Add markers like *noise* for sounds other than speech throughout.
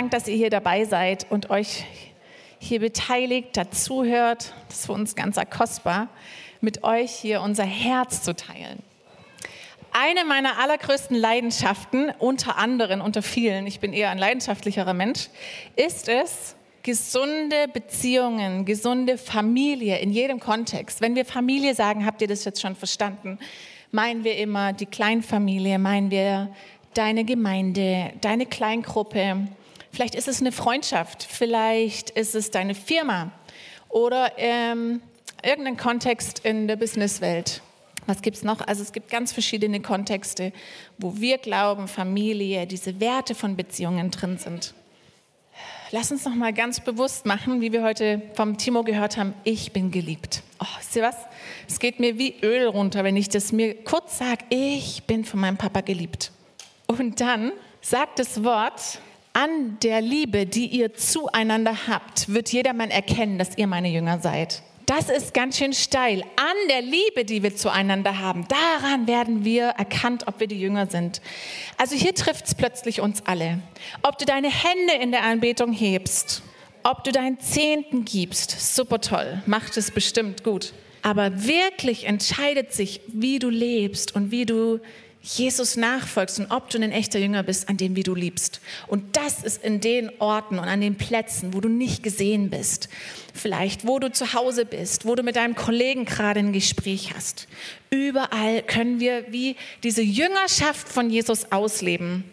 Dank, dass ihr hier dabei seid und euch hier beteiligt, dazuhört. Das ist für uns ganz kostbar, mit euch hier unser Herz zu teilen. Eine meiner allergrößten Leidenschaften, unter anderem, unter vielen, ich bin eher ein leidenschaftlicherer Mensch, ist es, gesunde Beziehungen, gesunde Familie in jedem Kontext. Wenn wir Familie sagen, habt ihr das jetzt schon verstanden, meinen wir immer die Kleinfamilie, meinen wir deine Gemeinde, deine Kleingruppe. Vielleicht ist es eine Freundschaft, vielleicht ist es deine Firma oder ähm, irgendein Kontext in der Businesswelt. Was gibt es noch? Also es gibt ganz verschiedene Kontexte, wo wir glauben, Familie, diese Werte von Beziehungen drin sind. Lass uns noch mal ganz bewusst machen, wie wir heute vom Timo gehört haben, ich bin geliebt. Oh, wisst ihr was? Es geht mir wie Öl runter, wenn ich das mir kurz sage, ich bin von meinem Papa geliebt. Und dann sagt das Wort, an der Liebe, die ihr zueinander habt, wird jedermann erkennen, dass ihr meine Jünger seid. Das ist ganz schön steil. An der Liebe, die wir zueinander haben, daran werden wir erkannt, ob wir die Jünger sind. Also hier trifft es plötzlich uns alle. Ob du deine Hände in der Anbetung hebst, ob du deinen Zehnten gibst, super toll, macht es bestimmt gut. Aber wirklich entscheidet sich, wie du lebst und wie du Jesus nachfolgst und ob du ein echter Jünger bist, an dem, wie du liebst. Und das ist in den Orten und an den Plätzen, wo du nicht gesehen bist. Vielleicht, wo du zu Hause bist, wo du mit deinem Kollegen gerade ein Gespräch hast. Überall können wir wie diese Jüngerschaft von Jesus ausleben.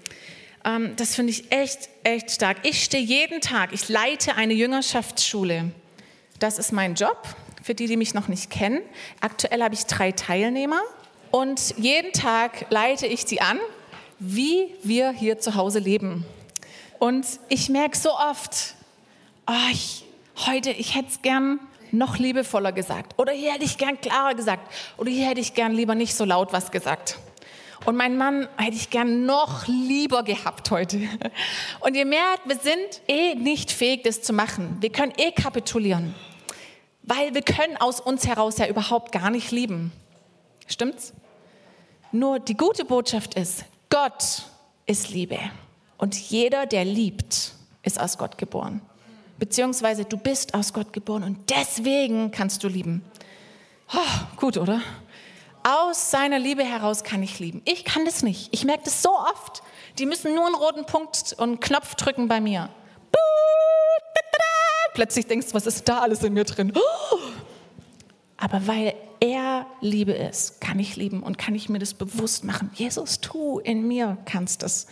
Ähm, das finde ich echt, echt stark. Ich stehe jeden Tag, ich leite eine Jüngerschaftsschule. Das ist mein Job, für die, die mich noch nicht kennen. Aktuell habe ich drei Teilnehmer. Und jeden Tag leite ich die an, wie wir hier zu Hause leben. Und ich merke so oft, oh, ich, heute, ich hätte es gern noch liebevoller gesagt. Oder hier hätte ich gern klarer gesagt. Oder hier hätte ich gern lieber nicht so laut was gesagt. Und mein Mann hätte ich gern noch lieber gehabt heute. *laughs* Und ihr merkt, wir sind eh nicht fähig, das zu machen. Wir können eh kapitulieren. Weil wir können aus uns heraus ja überhaupt gar nicht lieben. Stimmt's? Nur die gute Botschaft ist, Gott ist Liebe. Und jeder, der liebt, ist aus Gott geboren. Beziehungsweise du bist aus Gott geboren und deswegen kannst du lieben. Oh, gut, oder? Aus seiner Liebe heraus kann ich lieben. Ich kann das nicht. Ich merke das so oft. Die müssen nur einen roten Punkt und einen Knopf drücken bei mir. Plötzlich denkst du, was ist da alles in mir drin? Aber weil er Liebe ist, kann ich lieben und kann ich mir das bewusst machen. Jesus, tu in mir kannst es.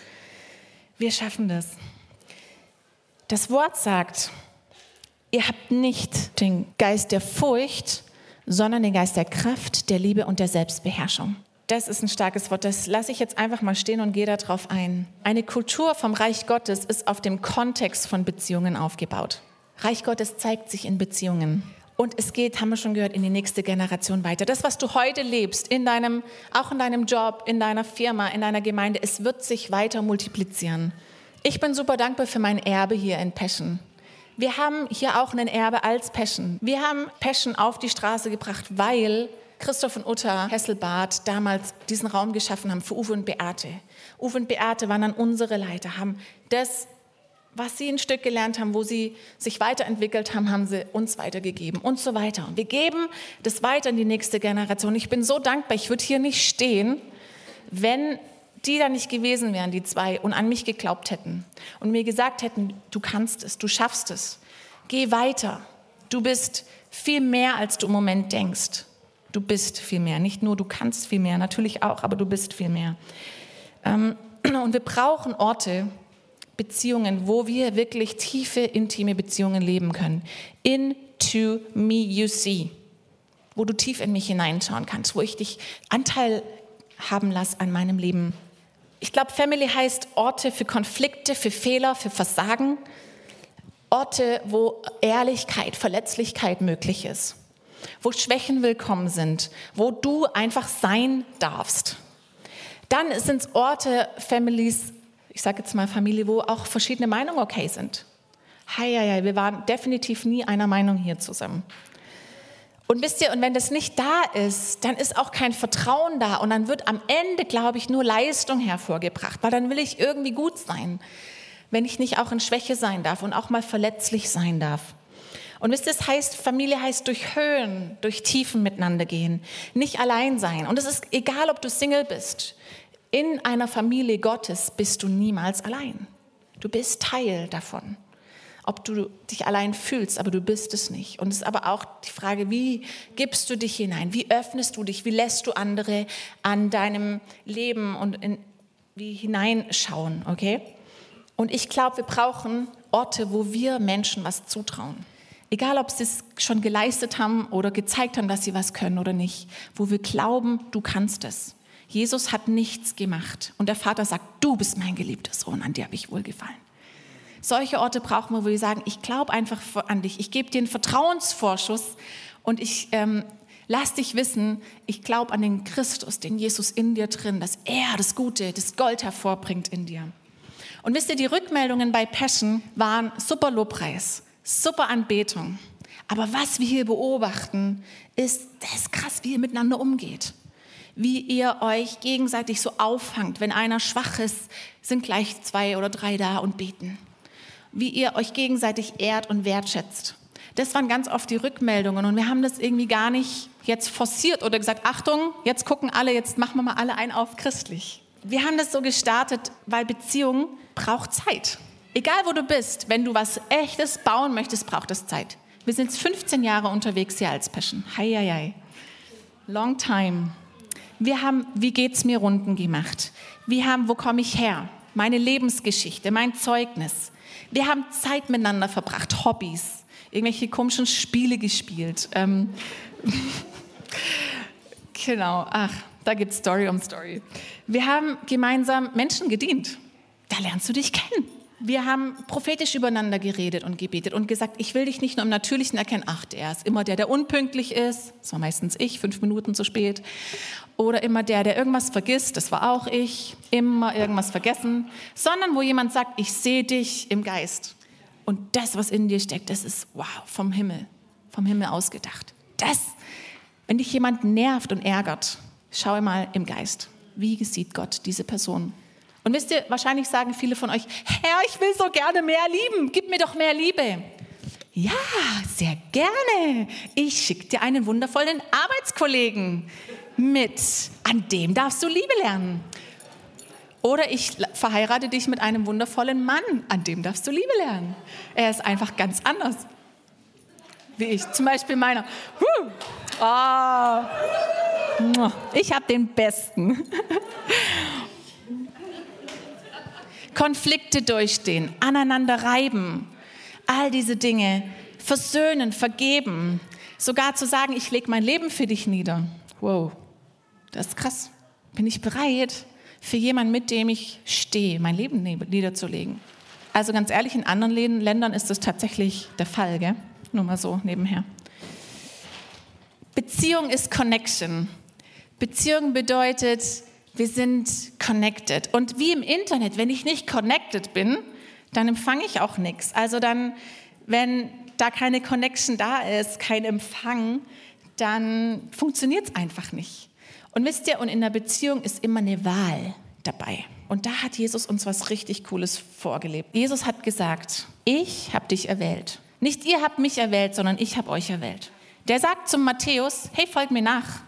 Wir schaffen das. Das Wort sagt, ihr habt nicht den Geist der Furcht, sondern den Geist der Kraft, der Liebe und der Selbstbeherrschung. Das ist ein starkes Wort. Das lasse ich jetzt einfach mal stehen und gehe darauf ein. Eine Kultur vom Reich Gottes ist auf dem Kontext von Beziehungen aufgebaut. Reich Gottes zeigt sich in Beziehungen. Und es geht, haben wir schon gehört, in die nächste Generation weiter. Das, was du heute lebst, in deinem, auch in deinem Job, in deiner Firma, in deiner Gemeinde, es wird sich weiter multiplizieren. Ich bin super dankbar für mein Erbe hier in Peschen. Wir haben hier auch ein Erbe als Peschen. Wir haben Peschen auf die Straße gebracht, weil Christoph und Uta Hesselbart damals diesen Raum geschaffen haben für Uwe und Beate. Uwe und Beate waren dann unsere Leiter, haben das was sie ein Stück gelernt haben, wo sie sich weiterentwickelt haben, haben sie uns weitergegeben und so weiter. Und wir geben das weiter in die nächste Generation. Ich bin so dankbar, ich würde hier nicht stehen, wenn die da nicht gewesen wären, die zwei, und an mich geglaubt hätten und mir gesagt hätten, du kannst es, du schaffst es, geh weiter. Du bist viel mehr, als du im Moment denkst. Du bist viel mehr. Nicht nur du kannst viel mehr, natürlich auch, aber du bist viel mehr. Ähm, *clears throat* und wir brauchen Orte, Beziehungen, wo wir wirklich tiefe, intime Beziehungen leben können. Into me you see. Wo du tief in mich hineinschauen kannst, wo ich dich Anteil haben lasse an meinem Leben. Ich glaube, Family heißt Orte für Konflikte, für Fehler, für Versagen. Orte, wo Ehrlichkeit, Verletzlichkeit möglich ist. Wo Schwächen willkommen sind. Wo du einfach sein darfst. Dann sind es Orte, Families, ich sage jetzt mal Familie, wo auch verschiedene Meinungen okay sind. Hei, hei, hei, wir waren definitiv nie einer Meinung hier zusammen. Und wisst ihr, und wenn das nicht da ist, dann ist auch kein Vertrauen da und dann wird am Ende, glaube ich, nur Leistung hervorgebracht, weil dann will ich irgendwie gut sein. wenn ich nicht auch in Schwäche sein darf und auch mal verletzlich sein darf. Und wisst ihr, das heißt, Familie heißt durch Höhen, durch Tiefen miteinander gehen, nicht allein sein. Und es ist egal, ob du Single bist. In einer Familie Gottes bist du niemals allein. Du bist Teil davon. Ob du dich allein fühlst, aber du bist es nicht. Und es ist aber auch die Frage, wie gibst du dich hinein? Wie öffnest du dich? Wie lässt du andere an deinem Leben und in, wie hineinschauen, okay? Und ich glaube, wir brauchen Orte, wo wir Menschen was zutrauen. Egal, ob sie es schon geleistet haben oder gezeigt haben, dass sie was können oder nicht, wo wir glauben, du kannst es. Jesus hat nichts gemacht und der Vater sagt, du bist mein geliebter Sohn, an dir habe ich wohlgefallen. Solche Orte brauchen wir, wo wir sagen, ich glaube einfach an dich, ich gebe dir einen Vertrauensvorschuss und ich ähm, lass dich wissen, ich glaube an den Christus, den Jesus in dir drin, dass er das Gute, das Gold hervorbringt in dir. Und wisst ihr, die Rückmeldungen bei Passion waren super Lobpreis, super Anbetung. Aber was wir hier beobachten, ist, das ist krass, wie ihr miteinander umgeht. Wie ihr euch gegenseitig so auffangt. Wenn einer schwach ist, sind gleich zwei oder drei da und beten. Wie ihr euch gegenseitig ehrt und wertschätzt. Das waren ganz oft die Rückmeldungen und wir haben das irgendwie gar nicht jetzt forciert oder gesagt, Achtung, jetzt gucken alle, jetzt machen wir mal alle ein auf christlich. Wir haben das so gestartet, weil Beziehung braucht Zeit. Egal wo du bist, wenn du was Echtes bauen möchtest, braucht es Zeit. Wir sind 15 Jahre unterwegs hier als Passion. Hei, hei, hei. Long time. Wir haben Wie geht's mir Runden gemacht. Wir haben Wo komme ich her? Meine Lebensgeschichte, mein Zeugnis. Wir haben Zeit miteinander verbracht, Hobbys, irgendwelche komischen Spiele gespielt. Ähm *laughs* genau, ach, da gibt es Story um Story. Wir haben gemeinsam Menschen gedient. Da lernst du dich kennen. Wir haben prophetisch übereinander geredet und gebetet und gesagt, ich will dich nicht nur im Natürlichen erkennen, ach, der ist immer der, der unpünktlich ist, das war meistens ich, fünf Minuten zu spät, oder immer der, der irgendwas vergisst, das war auch ich, immer irgendwas vergessen, sondern wo jemand sagt, ich sehe dich im Geist. Und das, was in dir steckt, das ist, wow, vom Himmel, vom Himmel ausgedacht. Das, wenn dich jemand nervt und ärgert, schau mal im Geist. Wie sieht Gott diese Person? Und wisst ihr, wahrscheinlich sagen viele von euch, Herr, ich will so gerne mehr lieben, gib mir doch mehr Liebe. Ja, sehr gerne. Ich schicke dir einen wundervollen Arbeitskollegen mit. An dem darfst du Liebe lernen. Oder ich verheirate dich mit einem wundervollen Mann. An dem darfst du Liebe lernen. Er ist einfach ganz anders. Wie ich. Zum Beispiel meiner. Oh. Ich habe den besten. *laughs* Konflikte durchstehen, aneinander reiben, all diese Dinge, versöhnen, vergeben, sogar zu sagen, ich lege mein Leben für dich nieder. Wow, das ist krass. Bin ich bereit, für jemanden, mit dem ich stehe, mein Leben niederzulegen? Also ganz ehrlich, in anderen Ländern ist das tatsächlich der Fall, gell? Nur mal so nebenher. Beziehung ist Connection. Beziehung bedeutet, wir sind connected. Und wie im Internet, wenn ich nicht connected bin, dann empfange ich auch nichts. Also dann, wenn da keine Connection da ist, kein Empfang, dann funktioniert es einfach nicht. Und wisst ihr, und in der Beziehung ist immer eine Wahl dabei. Und da hat Jesus uns was richtig Cooles vorgelebt. Jesus hat gesagt, ich habe dich erwählt. Nicht ihr habt mich erwählt, sondern ich habe euch erwählt. Der sagt zum Matthäus, hey, folg mir nach.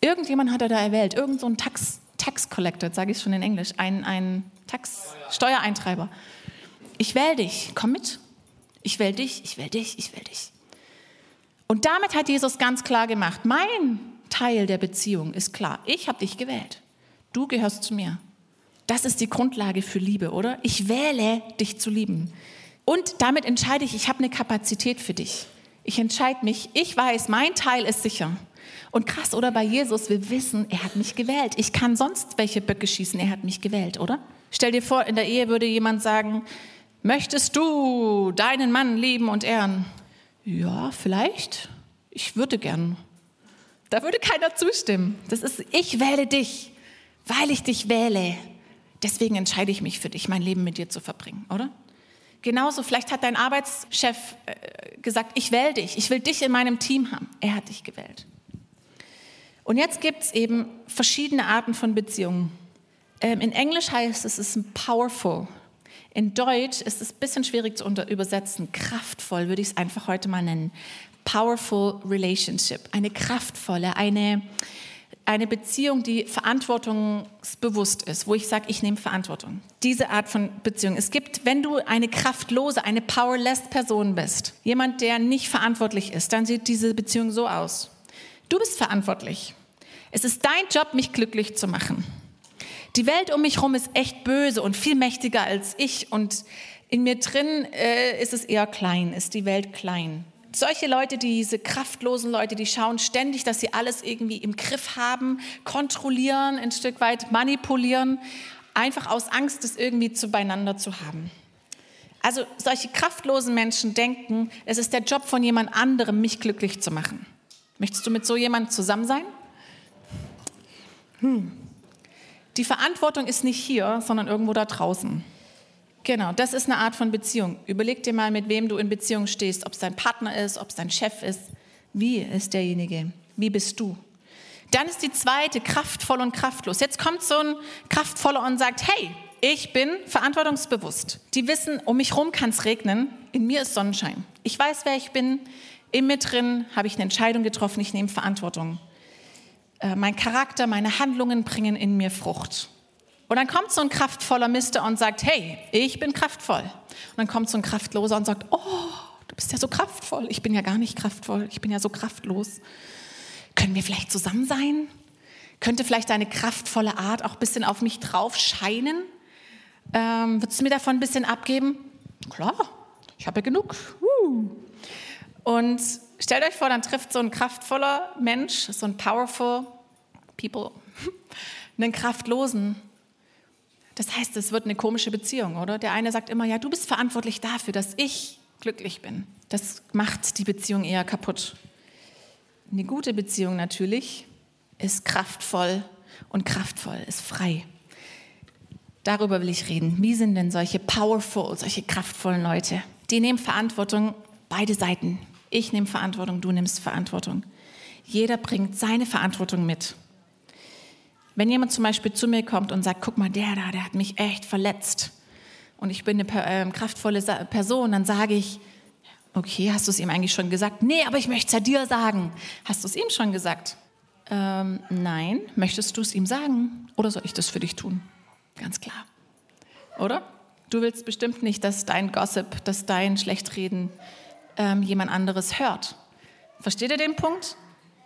Irgendjemand hat er da erwählt, irgend so ein Tax, Tax Collector, sage ich schon in Englisch, ein, ein Tax, Steuereintreiber. Ich wähle dich, komm mit. Ich wähle dich, ich wähle dich, ich wähle dich. Und damit hat Jesus ganz klar gemacht, mein Teil der Beziehung ist klar. Ich habe dich gewählt. Du gehörst zu mir. Das ist die Grundlage für Liebe, oder? Ich wähle, dich zu lieben. Und damit entscheide ich, ich habe eine Kapazität für dich. Ich entscheide mich, ich weiß, mein Teil ist sicher. Und krass, oder bei Jesus, wir wissen, er hat mich gewählt. Ich kann sonst welche Böcke schießen, er hat mich gewählt, oder? Stell dir vor, in der Ehe würde jemand sagen, möchtest du deinen Mann lieben und ehren? Ja, vielleicht. Ich würde gern. Da würde keiner zustimmen. Das ist, ich wähle dich, weil ich dich wähle. Deswegen entscheide ich mich für dich, mein Leben mit dir zu verbringen, oder? Genauso, vielleicht hat dein Arbeitschef äh, gesagt, ich wähle dich, ich will dich in meinem Team haben. Er hat dich gewählt. Und jetzt gibt es eben verschiedene Arten von Beziehungen. Ähm, in Englisch heißt es, es ist powerful. In Deutsch ist es ein bisschen schwierig zu übersetzen. Kraftvoll würde ich es einfach heute mal nennen. Powerful Relationship. Eine kraftvolle, eine, eine Beziehung, die verantwortungsbewusst ist, wo ich sage, ich nehme Verantwortung. Diese Art von Beziehung. Es gibt, wenn du eine kraftlose, eine powerless Person bist, jemand, der nicht verantwortlich ist, dann sieht diese Beziehung so aus. Du bist verantwortlich. Es ist dein Job, mich glücklich zu machen. Die Welt um mich herum ist echt böse und viel mächtiger als ich und in mir drin äh, ist es eher klein, ist die Welt klein solche Leute, diese kraftlosen Leute, die schauen ständig, dass sie alles irgendwie im Griff haben, kontrollieren, ein Stück weit manipulieren, einfach aus Angst, das irgendwie zu beieinander zu haben. Also solche kraftlosen Menschen denken, es ist der Job von jemand anderem, mich glücklich zu machen. Möchtest du mit so jemandem zusammen sein? Hm. Die Verantwortung ist nicht hier, sondern irgendwo da draußen. Genau, das ist eine Art von Beziehung. Überleg dir mal, mit wem du in Beziehung stehst, ob es dein Partner ist, ob es dein Chef ist. Wie ist derjenige? Wie bist du? Dann ist die zweite kraftvoll und kraftlos. Jetzt kommt so ein kraftvoller und sagt, hey, ich bin verantwortungsbewusst. Die wissen, um mich herum kann es regnen, in mir ist Sonnenschein. Ich weiß, wer ich bin. In mir drin habe ich eine Entscheidung getroffen, ich nehme Verantwortung. Äh, mein Charakter, meine Handlungen bringen in mir Frucht. Und dann kommt so ein kraftvoller Mister und sagt, hey, ich bin kraftvoll. Und dann kommt so ein kraftloser und sagt, oh, du bist ja so kraftvoll. Ich bin ja gar nicht kraftvoll, ich bin ja so kraftlos. Können wir vielleicht zusammen sein? Könnte vielleicht deine kraftvolle Art auch ein bisschen auf mich drauf scheinen? Ähm, würdest du mir davon ein bisschen abgeben? Klar, ich habe ja genug. Und stellt euch vor, dann trifft so ein kraftvoller Mensch, so ein powerful people, *laughs* einen kraftlosen das heißt, es wird eine komische Beziehung, oder? Der eine sagt immer, ja, du bist verantwortlich dafür, dass ich glücklich bin. Das macht die Beziehung eher kaputt. Eine gute Beziehung natürlich ist kraftvoll und kraftvoll ist frei. Darüber will ich reden. Wie sind denn solche powerful, solche kraftvollen Leute? Die nehmen Verantwortung, beide Seiten. Ich nehme Verantwortung, du nimmst Verantwortung. Jeder bringt seine Verantwortung mit. Wenn jemand zum Beispiel zu mir kommt und sagt, guck mal, der da, der hat mich echt verletzt und ich bin eine äh, kraftvolle Person, dann sage ich, okay, hast du es ihm eigentlich schon gesagt? Nee, aber ich möchte es ja dir sagen. Hast du es ihm schon gesagt? Ähm, nein, möchtest du es ihm sagen oder soll ich das für dich tun? Ganz klar. Oder? Du willst bestimmt nicht, dass dein Gossip, dass dein Schlechtreden ähm, jemand anderes hört. Versteht ihr den Punkt?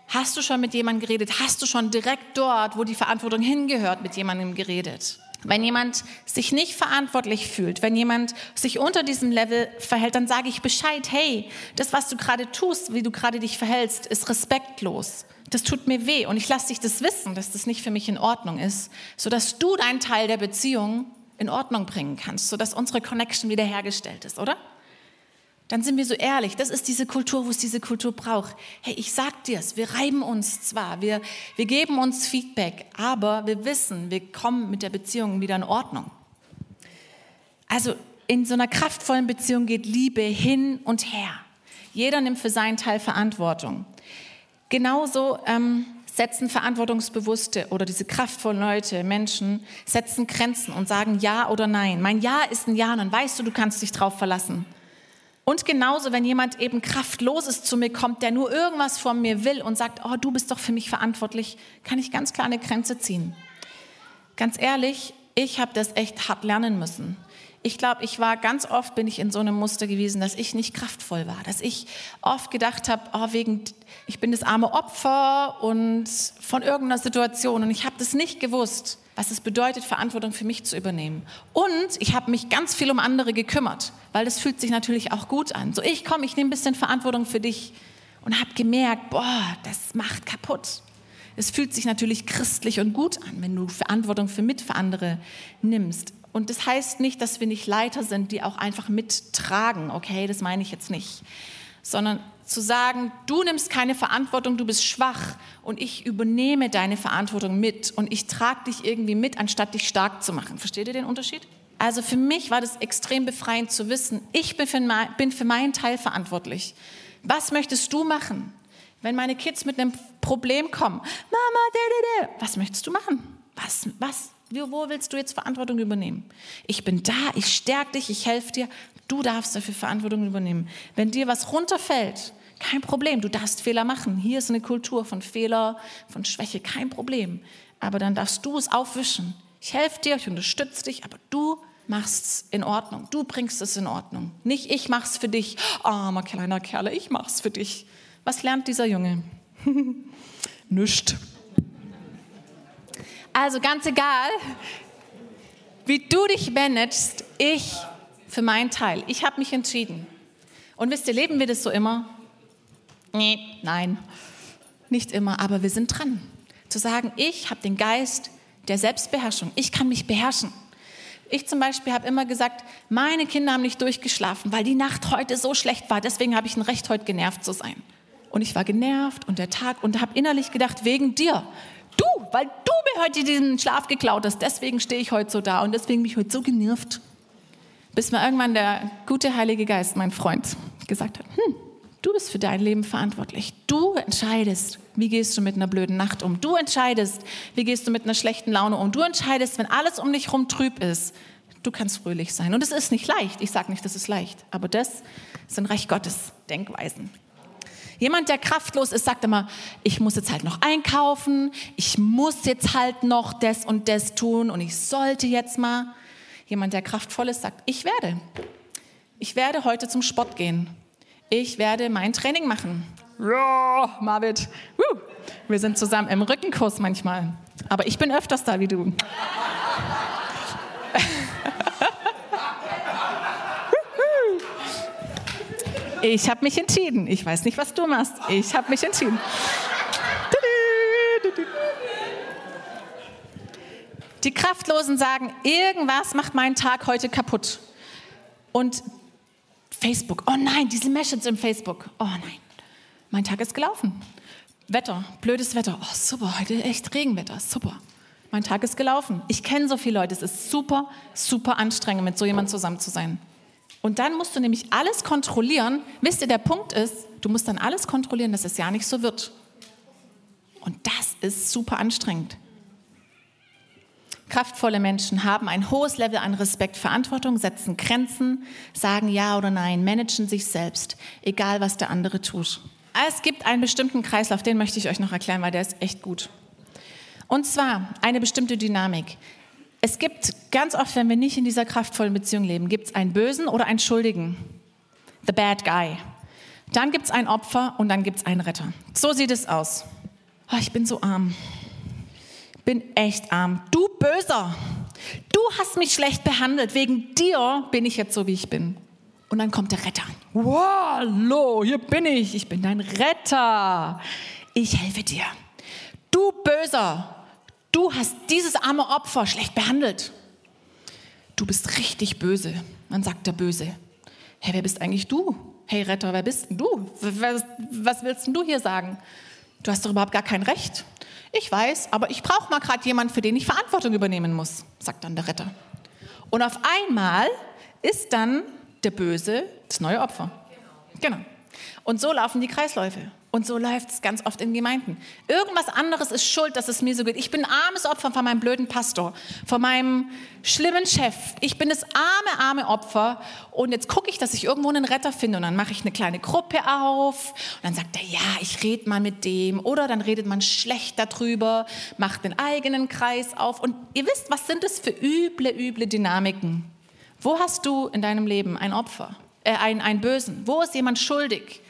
Hast du schon mit jemandem geredet? Hast du schon direkt dort, wo die Verantwortung hingehört, mit jemandem geredet? Wenn jemand sich nicht verantwortlich fühlt, wenn jemand sich unter diesem Level verhält, dann sage ich Bescheid, hey, das, was du gerade tust, wie du gerade dich verhältst, ist respektlos. Das tut mir weh und ich lasse dich das wissen, dass das nicht für mich in Ordnung ist, sodass du deinen Teil der Beziehung in Ordnung bringen kannst, sodass unsere Connection wiederhergestellt ist, oder? Dann sind wir so ehrlich. Das ist diese Kultur, wo es diese Kultur braucht. Hey, ich sag dir's, wir reiben uns zwar, wir, wir geben uns Feedback, aber wir wissen, wir kommen mit der Beziehung wieder in Ordnung. Also in so einer kraftvollen Beziehung geht Liebe hin und her. Jeder nimmt für seinen Teil Verantwortung. Genauso ähm, setzen verantwortungsbewusste oder diese kraftvollen Leute, Menschen, setzen Grenzen und sagen Ja oder Nein. Mein Ja ist ein Ja und dann weißt du, du kannst dich drauf verlassen. Und genauso, wenn jemand eben kraftloses zu mir kommt, der nur irgendwas von mir will und sagt, oh, du bist doch für mich verantwortlich, kann ich ganz klar eine Grenze ziehen. Ganz ehrlich, ich habe das echt hart lernen müssen. Ich glaube, ich war ganz oft, bin ich in so einem Muster gewesen, dass ich nicht kraftvoll war, dass ich oft gedacht habe, oh, wegen, ich bin das arme Opfer und von irgendeiner Situation und ich habe das nicht gewusst was es bedeutet, Verantwortung für mich zu übernehmen. Und ich habe mich ganz viel um andere gekümmert, weil das fühlt sich natürlich auch gut an. So, ich komme, ich nehme ein bisschen Verantwortung für dich und habe gemerkt, boah, das macht kaputt. Es fühlt sich natürlich christlich und gut an, wenn du Verantwortung für mit für andere nimmst. Und das heißt nicht, dass wir nicht Leiter sind, die auch einfach mittragen. Okay, das meine ich jetzt nicht. Sondern zu sagen, du nimmst keine Verantwortung, du bist schwach und ich übernehme deine Verantwortung mit und ich trage dich irgendwie mit, anstatt dich stark zu machen. Versteht ihr den Unterschied? Also für mich war das extrem befreiend zu wissen, ich bin für, bin für meinen Teil verantwortlich. Was möchtest du machen? Wenn meine Kids mit einem Problem kommen, Mama, was möchtest du machen? Was, was? Wo willst du jetzt Verantwortung übernehmen? Ich bin da, ich stärke dich, ich helfe dir. Du darfst dafür Verantwortung übernehmen. Wenn dir was runterfällt, kein Problem, du darfst Fehler machen. Hier ist eine Kultur von Fehler, von Schwäche, kein Problem. Aber dann darfst du es aufwischen. Ich helfe dir, ich unterstütze dich, aber du machst es in Ordnung. Du bringst es in Ordnung. Nicht ich mach's für dich. Armer kleiner Kerl, ich mach's für dich. Was lernt dieser Junge? *laughs* Nüscht. Also ganz egal, wie du dich managst, ich für meinen Teil. Ich habe mich entschieden. Und wisst ihr, leben wir das so immer? Nee, nein, nicht immer, aber wir sind dran. Zu sagen, ich habe den Geist der Selbstbeherrschung. Ich kann mich beherrschen. Ich zum Beispiel habe immer gesagt, meine Kinder haben nicht durchgeschlafen, weil die Nacht heute so schlecht war. Deswegen habe ich ein Recht, heute genervt zu sein. Und ich war genervt und der Tag und habe innerlich gedacht, wegen dir. Du, weil du mir heute diesen Schlaf geklaut hast. Deswegen stehe ich heute so da und deswegen bin ich heute so genervt. Bis mir irgendwann der gute Heilige Geist, mein Freund, gesagt hat, hm, du bist für dein Leben verantwortlich. Du entscheidest, wie gehst du mit einer blöden Nacht um. Du entscheidest, wie gehst du mit einer schlechten Laune um. Du entscheidest, wenn alles um dich herum trüb ist. Du kannst fröhlich sein. Und es ist nicht leicht. Ich sage nicht, das ist leicht. Aber das sind Reich Gottes Denkweisen. Jemand, der kraftlos ist, sagt immer, ich muss jetzt halt noch einkaufen, ich muss jetzt halt noch das und das tun und ich sollte jetzt mal. Jemand, der kraftvoll ist, sagt, ich werde. Ich werde heute zum Sport gehen. Ich werde mein Training machen. Ja, Marvin. Wir sind zusammen im Rückenkurs manchmal. Aber ich bin öfters da wie du. Ich habe mich entschieden. Ich weiß nicht, was du machst. Ich habe mich entschieden. Die Kraftlosen sagen, irgendwas macht meinen Tag heute kaputt. Und Facebook, oh nein, diese Message im Facebook, oh nein, mein Tag ist gelaufen. Wetter, blödes Wetter, oh super, heute echt Regenwetter, super. Mein Tag ist gelaufen. Ich kenne so viele Leute, es ist super, super anstrengend, mit so jemandem zusammen zu sein. Und dann musst du nämlich alles kontrollieren. Wisst ihr, der Punkt ist, du musst dann alles kontrollieren, dass es ja nicht so wird. Und das ist super anstrengend. Kraftvolle Menschen haben ein hohes Level an Respekt, Verantwortung, setzen Grenzen, sagen Ja oder Nein, managen sich selbst, egal was der andere tut. Es gibt einen bestimmten Kreislauf, den möchte ich euch noch erklären, weil der ist echt gut. Und zwar eine bestimmte Dynamik. Es gibt ganz oft, wenn wir nicht in dieser kraftvollen Beziehung leben, gibt es einen Bösen oder einen Schuldigen. The bad guy. Dann gibt es ein Opfer und dann gibt es einen Retter. So sieht es aus. Oh, ich bin so arm. Bin echt arm. Du Böser. Du hast mich schlecht behandelt. Wegen dir bin ich jetzt so, wie ich bin. Und dann kommt der Retter. Wow, hallo, hier bin ich. Ich bin dein Retter. Ich helfe dir. Du Böser du hast dieses arme Opfer schlecht behandelt. Du bist richtig böse. Dann sagt der Böse, hey, wer bist eigentlich du? Hey Retter, wer bist denn du? Was, was willst denn du hier sagen? Du hast doch überhaupt gar kein Recht. Ich weiß, aber ich brauche mal gerade jemanden, für den ich Verantwortung übernehmen muss, sagt dann der Retter. Und auf einmal ist dann der Böse das neue Opfer. Genau. Und so laufen die Kreisläufe. Und so läuft es ganz oft in Gemeinden. Irgendwas anderes ist schuld, dass es mir so geht. Ich bin armes Opfer von meinem blöden Pastor, von meinem schlimmen Chef. Ich bin das arme, arme Opfer. Und jetzt gucke ich, dass ich irgendwo einen Retter finde. Und dann mache ich eine kleine Gruppe auf. Und dann sagt er, ja, ich rede mal mit dem. Oder dann redet man schlecht darüber, macht den eigenen Kreis auf. Und ihr wisst, was sind das für üble, üble Dynamiken? Wo hast du in deinem Leben ein Opfer, äh, ein, ein Bösen? Wo ist jemand schuldig?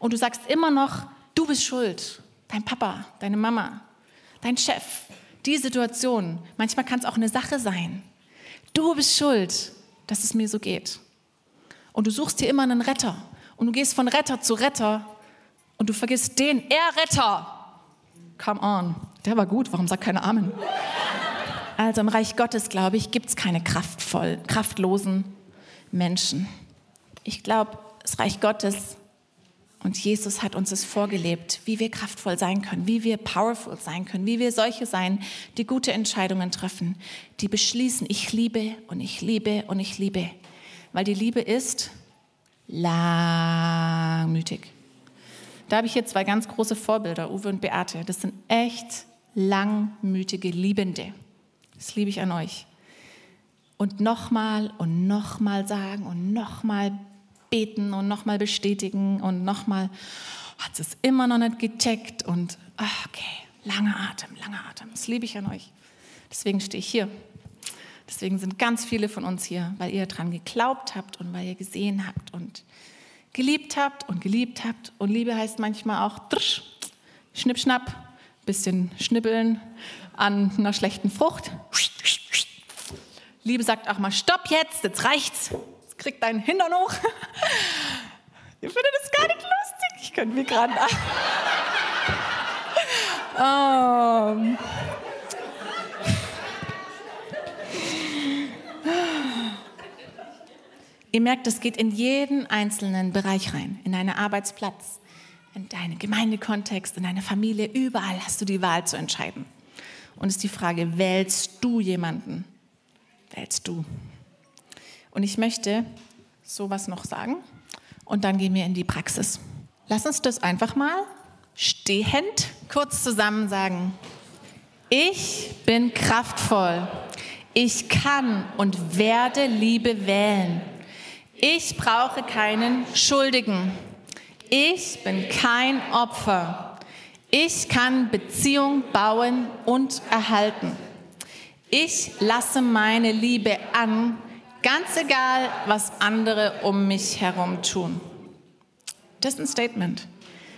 Und du sagst immer noch, du bist schuld, dein Papa, deine Mama, dein Chef, die Situation, manchmal kann es auch eine Sache sein. Du bist schuld, dass es mir so geht. Und du suchst dir immer einen Retter und du gehst von Retter zu Retter und du vergisst den Erretter. Come on, der war gut, warum sagt keiner Amen? Also im Reich Gottes, glaube ich, gibt es keine kraftvoll, kraftlosen Menschen. Ich glaube, das Reich Gottes und Jesus hat uns es vorgelebt, wie wir kraftvoll sein können, wie wir powerful sein können, wie wir solche sein, die gute Entscheidungen treffen, die beschließen, ich liebe und ich liebe und ich liebe. Weil die Liebe ist langmütig. Da habe ich hier zwei ganz große Vorbilder, Uwe und Beate. Das sind echt langmütige Liebende. Das liebe ich an euch. Und nochmal und nochmal sagen und nochmal beten und nochmal bestätigen und nochmal hat es immer noch nicht gecheckt und ach, okay, langer Atem, langer Atem. Das liebe ich an euch. Deswegen stehe ich hier. Deswegen sind ganz viele von uns hier, weil ihr daran geglaubt habt und weil ihr gesehen habt und geliebt habt und geliebt habt. Und Liebe heißt manchmal auch drsch, schnipp, schnapp, bisschen schnippeln an einer schlechten Frucht. Liebe sagt auch mal, stopp jetzt, jetzt reicht's. Jetzt kriegt dein Hintern hoch. *laughs* Ihr findet das gar nicht lustig. Ich könnte mir gerade... um. *laughs* *laughs* Ihr merkt, das geht in jeden einzelnen Bereich rein, in deinen Arbeitsplatz, in deinen Gemeindekontext, in deine Familie. Überall hast du die Wahl zu entscheiden. Und es ist die Frage, wählst du jemanden? Wählst du? Und ich möchte sowas noch sagen und dann gehen wir in die Praxis. Lass uns das einfach mal stehend kurz zusammen sagen. Ich bin kraftvoll. Ich kann und werde Liebe wählen. Ich brauche keinen Schuldigen. Ich bin kein Opfer. Ich kann Beziehung bauen und erhalten. Ich lasse meine Liebe an, ganz egal, was andere um mich herum tun. Das ist ein Statement.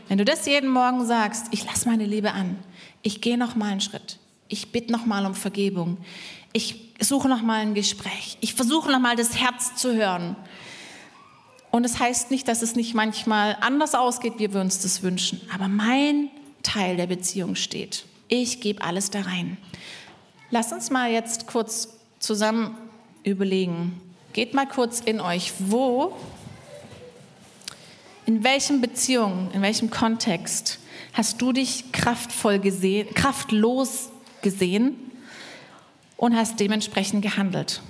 Wenn du das jeden Morgen sagst, ich lasse meine Liebe an, ich gehe noch mal einen Schritt, ich bitte noch mal um Vergebung, ich suche noch mal ein Gespräch, ich versuche noch mal das Herz zu hören und es das heißt nicht, dass es nicht manchmal anders ausgeht, wie wir uns das wünschen. Aber mein Teil der Beziehung steht. Ich gebe alles da rein. Lass uns mal jetzt kurz zusammen überlegen. Geht mal kurz in euch, wo, in welchen Beziehungen, in welchem Kontext hast du dich kraftvoll gesehen, kraftlos gesehen und hast dementsprechend gehandelt?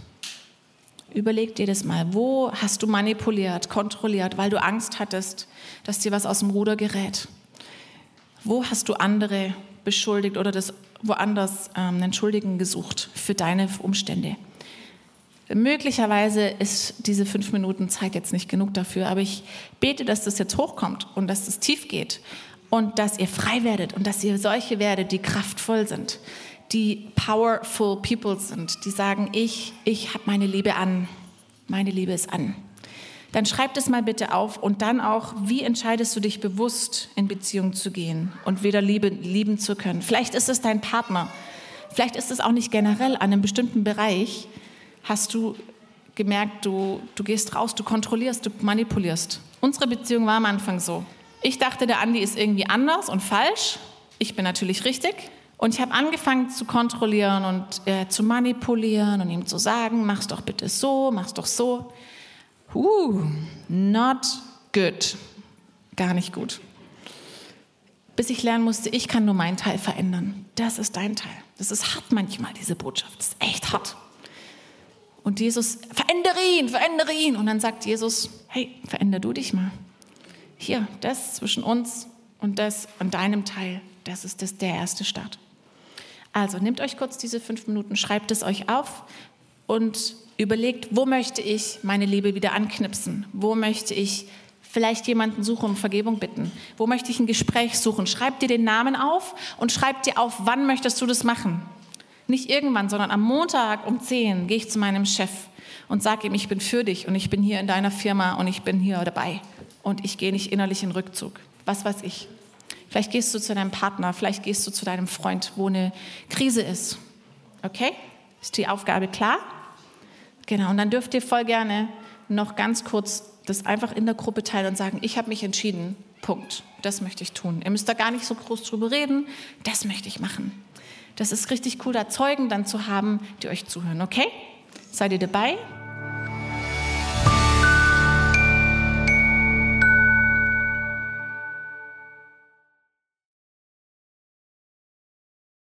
Überleg dir das mal. Wo hast du manipuliert, kontrolliert, weil du Angst hattest, dass dir was aus dem Ruder gerät? Wo hast du andere beschuldigt oder das woanders ähm, einen Schuldigen gesucht für deine Umstände? Möglicherweise ist diese fünf Minuten Zeit jetzt nicht genug dafür, aber ich bete, dass das jetzt hochkommt und dass es tief geht und dass ihr frei werdet und dass ihr solche werdet, die kraftvoll sind die powerful people sind, die sagen, ich, ich habe meine Liebe an, meine Liebe ist an. Dann schreib das mal bitte auf und dann auch, wie entscheidest du dich bewusst in Beziehung zu gehen und wieder Liebe, lieben zu können. Vielleicht ist es dein Partner, vielleicht ist es auch nicht generell an einem bestimmten Bereich, hast du gemerkt, du, du gehst raus, du kontrollierst, du manipulierst. Unsere Beziehung war am Anfang so. Ich dachte, der Andi ist irgendwie anders und falsch. Ich bin natürlich richtig. Und ich habe angefangen zu kontrollieren und äh, zu manipulieren und ihm zu sagen, mach's doch bitte so, mach's doch so. Uh, not good. Gar nicht gut. Bis ich lernen musste, ich kann nur meinen Teil verändern. Das ist dein Teil. Das ist hart manchmal, diese Botschaft. Das ist echt hart. Und Jesus, verändere ihn, verändere ihn. Und dann sagt Jesus, hey, veränder du dich mal. Hier, das zwischen uns und das an deinem Teil, das ist das, der erste Start. Also nehmt euch kurz diese fünf Minuten, schreibt es euch auf und überlegt, wo möchte ich meine Liebe wieder anknipsen? Wo möchte ich vielleicht jemanden suchen und Vergebung bitten? Wo möchte ich ein Gespräch suchen? Schreibt dir den Namen auf und schreibt dir auf, wann möchtest du das machen? Nicht irgendwann, sondern am Montag um 10 gehe ich zu meinem Chef und sage ihm, ich bin für dich und ich bin hier in deiner Firma und ich bin hier dabei. Und ich gehe nicht innerlich in Rückzug. Was weiß ich. Vielleicht gehst du zu deinem Partner, vielleicht gehst du zu deinem Freund, wo eine Krise ist. Okay? Ist die Aufgabe klar? Genau, und dann dürft ihr voll gerne noch ganz kurz das einfach in der Gruppe teilen und sagen, ich habe mich entschieden, Punkt. Das möchte ich tun. Ihr müsst da gar nicht so groß drüber reden, das möchte ich machen. Das ist richtig cool, da Zeugen dann zu haben, die euch zuhören, okay? Seid ihr dabei?